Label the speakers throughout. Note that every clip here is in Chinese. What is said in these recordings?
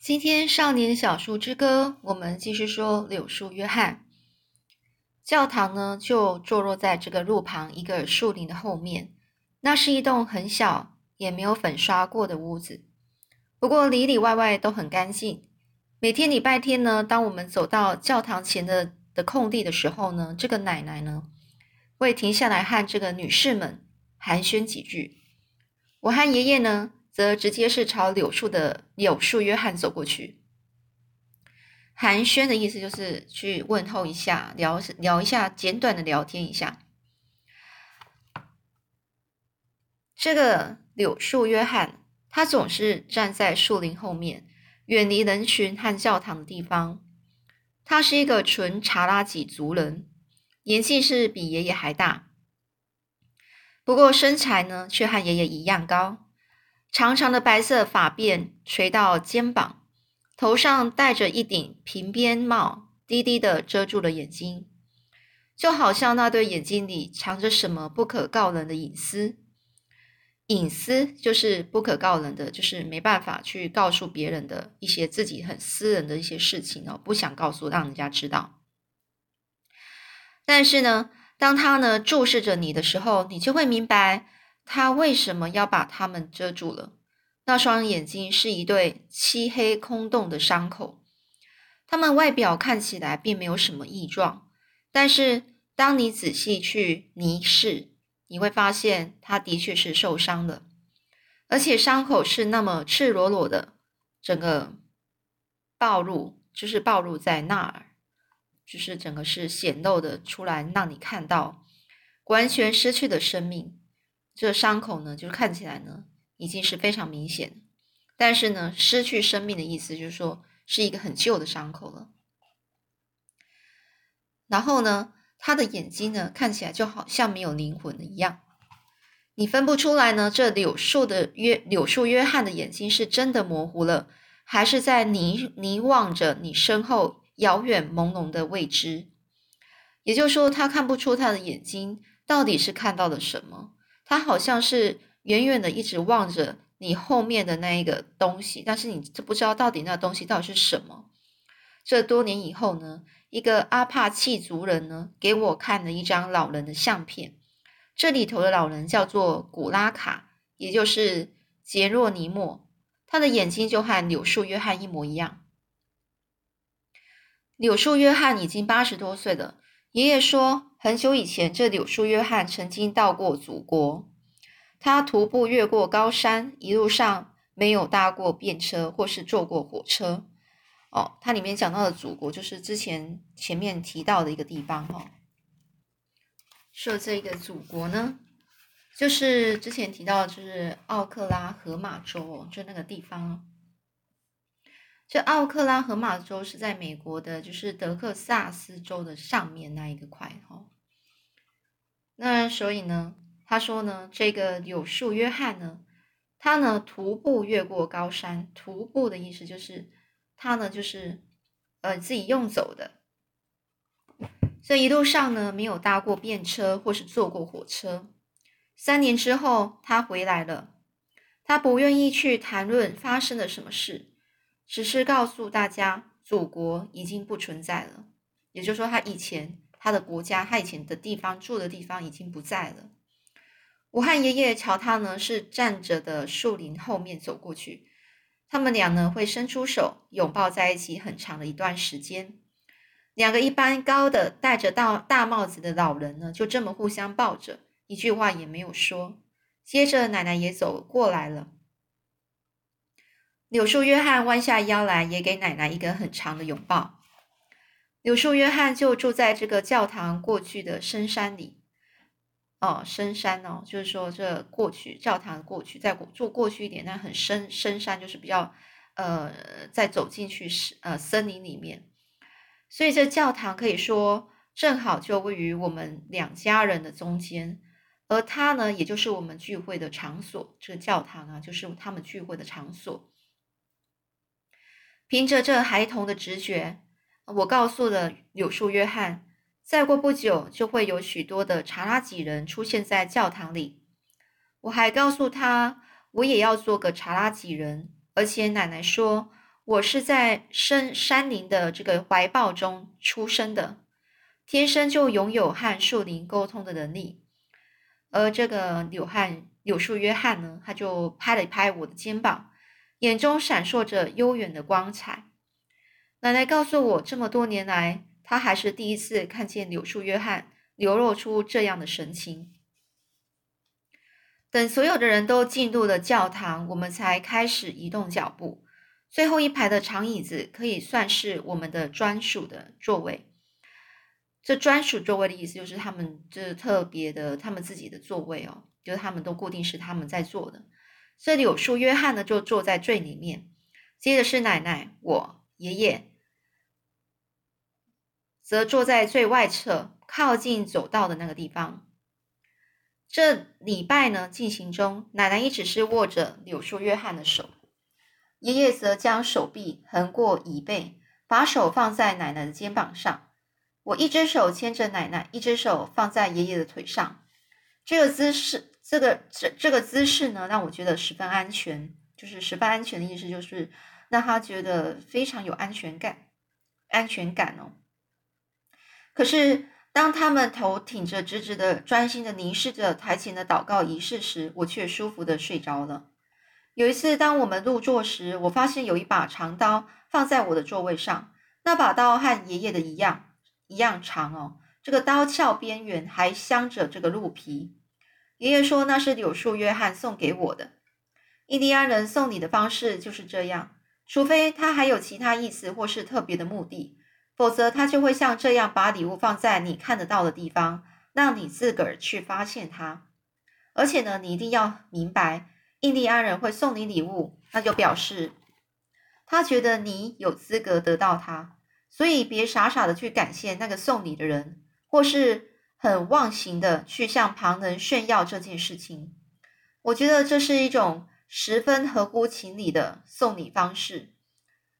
Speaker 1: 今天少年小树之歌，我们继续说柳树约翰。教堂呢，就坐落在这个路旁一个树林的后面。那是一栋很小，也没有粉刷过的屋子，不过里里外外都很干净。每天礼拜天呢，当我们走到教堂前的的空地的时候呢，这个奶奶呢，会停下来和这个女士们寒暄几句。我和爷爷呢。则直接是朝柳树的柳树约翰走过去，寒暄的意思就是去问候一下，聊聊一下，简短的聊天一下。这个柳树约翰，他总是站在树林后面，远离人群和教堂的地方。他是一个纯查拉吉族人，年纪是比爷爷还大，不过身材呢，却和爷爷一样高。长长的白色发辫垂到肩膀，头上戴着一顶平边帽，低低的遮住了眼睛，就好像那对眼睛里藏着什么不可告人的隐私。隐私就是不可告人的，就是没办法去告诉别人的一些自己很私人的一些事情哦，不想告诉让人家知道。但是呢，当他呢注视着你的时候，你就会明白。他为什么要把他们遮住了？那双眼睛是一对漆黑空洞的伤口，他们外表看起来并没有什么异状，但是当你仔细去凝视，你会发现他的确是受伤了，而且伤口是那么赤裸裸的，整个暴露，就是暴露在那儿，就是整个是显露的出来，让你看到完全失去的生命。这伤口呢，就是看起来呢，已经是非常明显，但是呢，失去生命的意思就是说是一个很旧的伤口了。然后呢，他的眼睛呢，看起来就好像没有灵魂的一样，你分不出来呢，这柳树的约柳树约翰的眼睛是真的模糊了，还是在凝凝望着你身后遥远朦胧的未知。也就是说，他看不出他的眼睛到底是看到了什么。他好像是远远的一直望着你后面的那一个东西，但是你不知道到底那东西到底是什么。这多年以后呢，一个阿帕契族人呢给我看了一张老人的相片，这里头的老人叫做古拉卡，也就是杰若尼莫，他的眼睛就和柳树约翰一模一样。柳树约翰已经八十多岁了。爷爷说，很久以前，这柳树约翰曾经到过祖国。他徒步越过高山，一路上没有搭过便车或是坐过火车。哦，它里面讲到的祖国，就是之前前面提到的一个地方。哈，说这个祖国呢，就是之前提到，就是奥克拉荷马州，就那个地方。这奥克拉荷马州是在美国的，就是德克萨斯州的上面那一个块哈。那所以呢，他说呢，这个柳树约翰呢，他呢徒步越过高山，徒步的意思就是他呢就是呃自己用走的，所以一路上呢没有搭过便车或是坐过火车。三年之后他回来了，他不愿意去谈论发生了什么事。只是告诉大家，祖国已经不存在了。也就是说，他以前他的国家，他以前的地方住的地方已经不在了。我和爷爷瞧他呢，是站着的树林后面走过去。他们俩呢，会伸出手拥抱在一起很长的一段时间。两个一般高的戴着大大帽子的老人呢，就这么互相抱着，一句话也没有说。接着，奶奶也走过来了。柳树约翰弯下腰来，也给奶奶一个很长的拥抱。柳树约翰就住在这个教堂过去的深山里。哦，深山哦，就是说这过去教堂过去再住过去一点，那很深深山，就是比较呃，再走进去是呃森林里面。所以这教堂可以说正好就位于我们两家人的中间，而它呢，也就是我们聚会的场所。这个教堂啊，就是他们聚会的场所。凭着这孩童的直觉，我告诉了柳树约翰，再过不久就会有许多的查拉吉人出现在教堂里。我还告诉他，我也要做个查拉吉人，而且奶奶说，我是在深山林的这个怀抱中出生的，天生就拥有和树林沟通的能力。而这个柳汉柳树约翰呢，他就拍了拍我的肩膀，眼中闪烁着悠远的光彩。奶奶告诉我，这么多年来，她还是第一次看见柳树约翰流露出这样的神情。等所有的人都进入了教堂，我们才开始移动脚步。最后一排的长椅子可以算是我们的专属的座位。这专属座位的意思就是他们这特别的，他们自己的座位哦，就是他们都固定是他们在坐的。这里有树约翰呢，就坐在最里面，接着是奶奶，我爷爷则坐在最外侧，靠近走道的那个地方。这礼拜呢进行中，奶奶一直是握着柳树约翰的手，爷爷则将手臂横过椅背，把手放在奶奶的肩膀上。我一只手牵着奶奶，一只手放在爷爷的腿上。这个姿势，这个这这个姿势呢，让我觉得十分安全。就是十分安全的意思，就是让他觉得非常有安全感，安全感哦。可是。当他们头挺着直直的、专心的凝视着台前的祷告仪式时，我却舒服的睡着了。有一次，当我们入座时，我发现有一把长刀放在我的座位上。那把刀和爷爷的一样，一样长哦。这个刀鞘边缘还镶着这个鹿皮。爷爷说那是柳树约翰送给我的。印第安人送礼的方式就是这样，除非他还有其他意思或是特别的目的。否则，他就会像这样把礼物放在你看得到的地方，让你自个儿去发现它。而且呢，你一定要明白，印第安人会送你礼物，那就表示他觉得你有资格得到它。所以，别傻傻的去感谢那个送你的人，或是很忘形的去向旁人炫耀这件事情。我觉得这是一种十分合乎情理的送礼方式。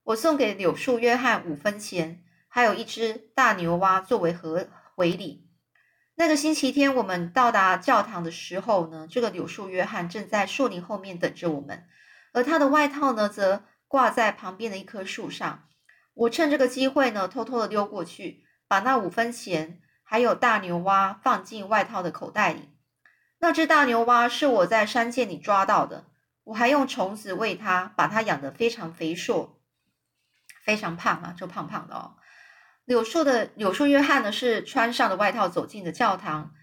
Speaker 1: 我送给柳树约翰五分钱。还有一只大牛蛙作为和回礼。那个星期天，我们到达教堂的时候呢，这个柳树约翰正在树林后面等着我们，而他的外套呢，则挂在旁边的一棵树上。我趁这个机会呢，偷偷的溜过去，把那五分钱还有大牛蛙放进外套的口袋里。那只大牛蛙是我在山涧里抓到的，我还用虫子喂它，把它养得非常肥硕，非常胖啊，就胖胖的哦。柳树的柳树约翰呢，是穿上了外套走进的教堂。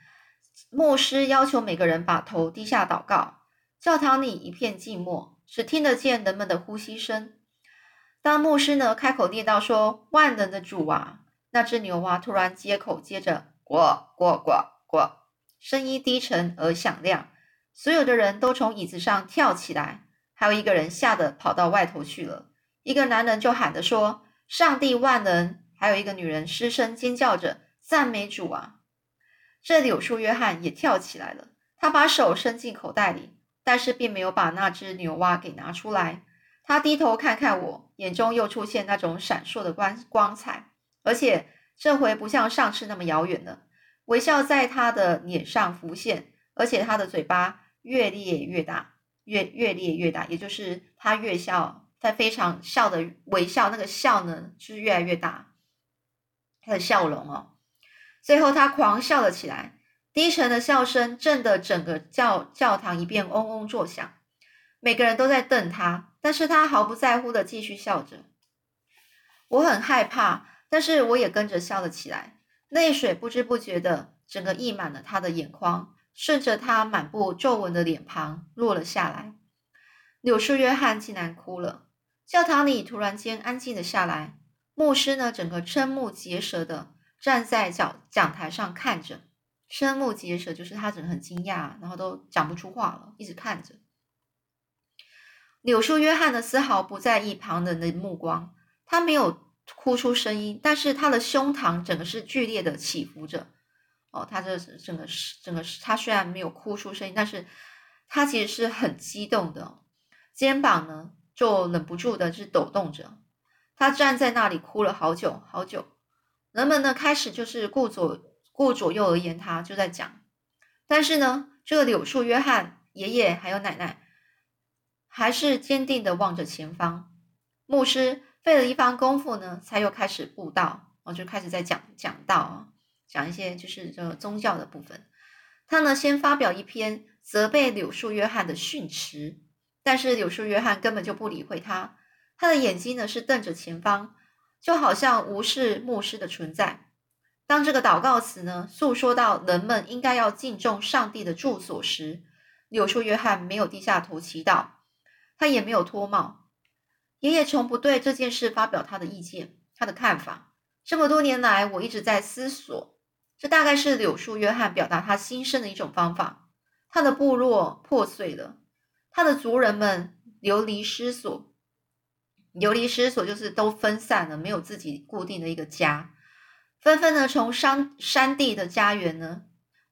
Speaker 1: 牧师要求每个人把头低下祷告。教堂里一片静默，只听得见人们的呼吸声。当牧师呢开口念到说：“万能的主啊！”那只牛蛙突然接口，接着“呱呱呱呱”，声音低沉而响亮。所有的人都从椅子上跳起来，还有一个人吓得跑到外头去了。一个男人就喊着说：“上帝万能！”还有一个女人失声尖叫着赞美主啊！这柳树约翰也跳起来了，他把手伸进口袋里，但是并没有把那只牛蛙给拿出来。他低头看看我，眼中又出现那种闪烁的光光彩，而且这回不像上次那么遥远了。微笑在他的脸上浮现，而且他的嘴巴越裂越大，越越裂越大，也就是他越笑，他非常笑的微笑，那个笑呢是越来越大。他的笑容哦，最后他狂笑了起来，低沉的笑声震得整个教教堂一片嗡嗡作响。每个人都在瞪他，但是他毫不在乎的继续笑着。我很害怕，但是我也跟着笑了起来，泪水不知不觉的整个溢满了他的眼眶，顺着他满布皱纹的脸庞落了下来。柳树约翰竟然哭了，教堂里突然间安静了下来。牧师呢，整个瞠目结舌的站在讲讲台上看着，瞠目结舌就是他整个很惊讶，然后都讲不出话了，一直看着。柳树约翰呢，丝毫不在意旁人的目光，他没有哭出声音，但是他的胸膛整个是剧烈的起伏着。哦，他这整个是整个，他虽然没有哭出声音，但是他其实是很激动的，肩膀呢就忍不住的是抖动着。他站在那里哭了好久好久，人们呢开始就是顾左顾左右而言他，就在讲。但是呢，这个柳树约翰爷爷还有奶奶，还是坚定的望着前方。牧师费了一番功夫呢，才又开始布道，我就开始在讲讲道啊，讲一些就是这个宗教的部分。他呢，先发表一篇责备柳树约翰的训词，但是柳树约翰根本就不理会他，他的眼睛呢是瞪着前方，就好像无视牧师的存在。当这个祷告词呢诉说到人们应该要敬重上帝的住所时，柳树约翰没有低下头祈祷，他也没有脱帽。爷爷从不对这件事发表他的意见，他的看法。这么多年来，我一直在思索。这大概是柳树约翰表达他心声的一种方法。他的部落破碎了，他的族人们流离失所。流离失所就是都分散了，没有自己固定的一个家，纷纷呢从山山地的家园呢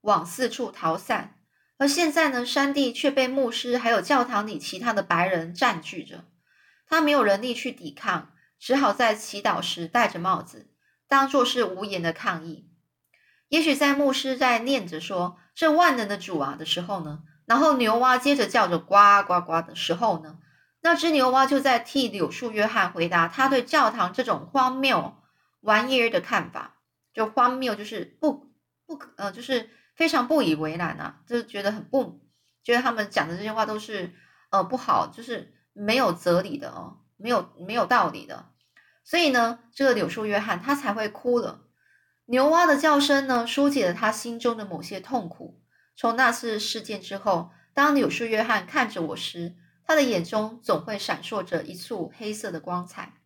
Speaker 1: 往四处逃散。而现在呢，山地却被牧师还有教堂里其他的白人占据着。他没有能力去抵抗，只好在祈祷时戴着帽子，当作是无言的抗议。也许在牧师在念着说“这万能的主啊”的时候呢，然后牛蛙接着叫着“呱呱呱”的时候呢，那只牛蛙就在替柳树约翰回答他对教堂这种荒谬玩意儿的看法。就荒谬，就是不不可呃，就是非常不以为然啊，就觉得很不觉得他们讲的这些话都是呃不好，就是没有哲理的哦，没有没有道理的。所以呢，这个柳树约翰他才会哭了。牛蛙的叫声呢，疏解了他心中的某些痛苦。从那次事件之后，当柳树约翰看着我时，他的眼中总会闪烁着一簇黑色的光彩。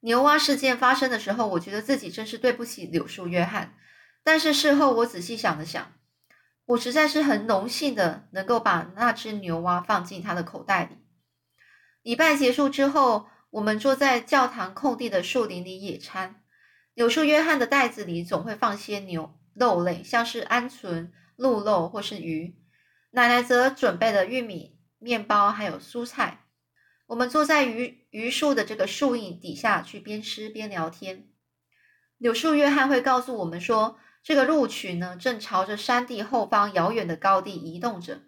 Speaker 1: 牛蛙事件发生的时候，我觉得自己真是对不起柳树约翰。但是事后我仔细想了想，我实在是很荣幸的能够把那只牛蛙放进他的口袋里。礼拜结束之后，我们坐在教堂空地的树林里野餐。柳树约翰的袋子里总会放些牛肉类，像是鹌鹑、鹿肉或是鱼。奶奶则准备了玉米、面包，还有蔬菜。我们坐在榆榆树的这个树荫底下去边吃边聊天。柳树约翰会告诉我们说，这个鹿群呢正朝着山地后方遥远的高地移动着。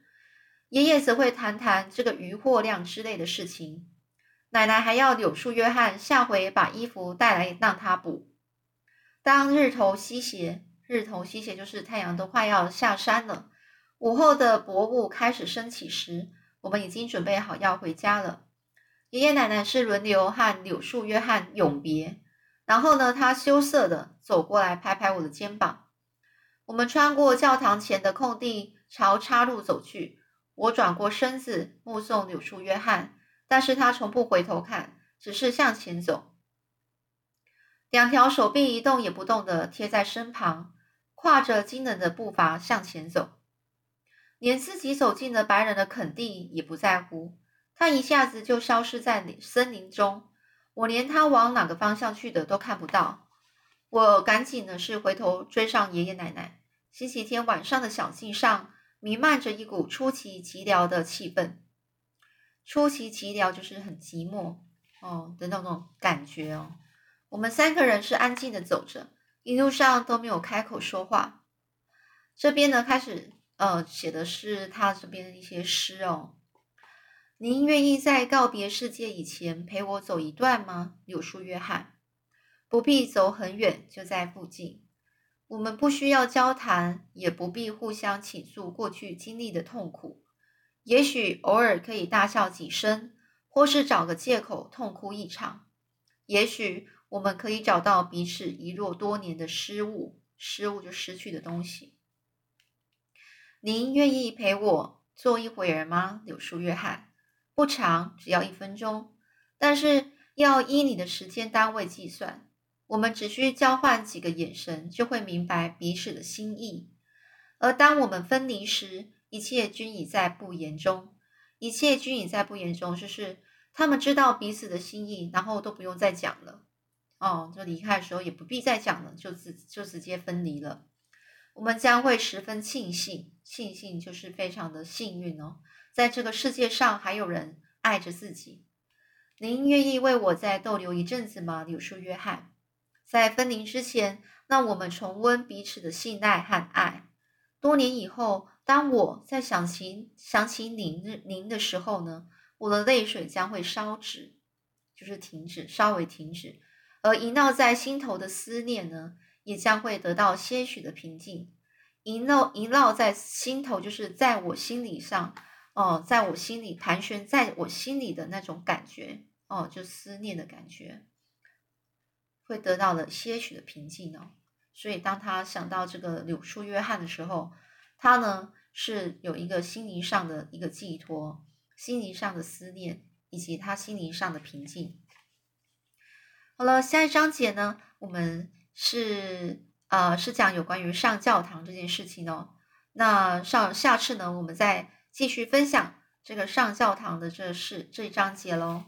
Speaker 1: 爷爷则会谈谈这个渔获量之类的事情。奶奶还要柳树约翰下回把衣服带来让他补。当日头西斜，日头西斜就是太阳都快要下山了。午后的薄雾开始升起时，我们已经准备好要回家了。爷爷奶奶是轮流和柳树约翰永别，然后呢，他羞涩的走过来，拍拍我的肩膀。我们穿过教堂前的空地，朝岔路走去。我转过身子，目送柳树约翰，但是他从不回头看，只是向前走。两条手臂一动也不动的贴在身旁，跨着惊人的步伐向前走，连自己走进了白人的垦地也不在乎。他一下子就消失在森林中，我连他往哪个方向去的都看不到。我赶紧呢是回头追上爷爷奶奶。星期天晚上的小径上弥漫着一股出奇寂寥的气氛，出奇寂寥就是很寂寞哦的那种感觉哦。我们三个人是安静的走着，一路上都没有开口说话。这边呢，开始呃写的是他这边的一些诗哦。您愿意在告别世界以前陪我走一段吗，柳树约翰？不必走很远，就在附近。我们不需要交谈，也不必互相倾诉过去经历的痛苦。也许偶尔可以大笑几声，或是找个借口痛哭一场。也许。我们可以找到彼此遗落多年的失误，失误就失去的东西。您愿意陪我坐一会儿吗，柳树约翰？不长，只要一分钟，但是要依你的时间单位计算。我们只需交换几个眼神，就会明白彼此的心意。而当我们分离时，一切均已在不言中。一切均已在不言中，就是他们知道彼此的心意，然后都不用再讲了。哦，就离开的时候也不必再讲了，就直就直接分离了。我们将会十分庆幸，庆幸就是非常的幸运哦，在这个世界上还有人爱着自己。您愿意为我再逗留一阵子吗，柳树约翰？在分离之前，让我们重温彼此的信赖和爱。多年以后，当我在想起想起您您的时候呢，我的泪水将会烧止，就是停止，稍微停止。而萦绕在心头的思念呢，也将会得到些许的平静。萦绕萦绕在心头，就是在我心理上，哦，在我心里盘旋，在我心里的那种感觉，哦，就思念的感觉，会得到了些许的平静哦。所以，当他想到这个柳树约翰的时候，他呢是有一个心灵上的一个寄托，心灵上的思念，以及他心灵上的平静。好了，下一章节呢，我们是呃是讲有关于上教堂这件事情哦。那上下次呢，我们再继续分享这个上教堂的这事这一章节喽。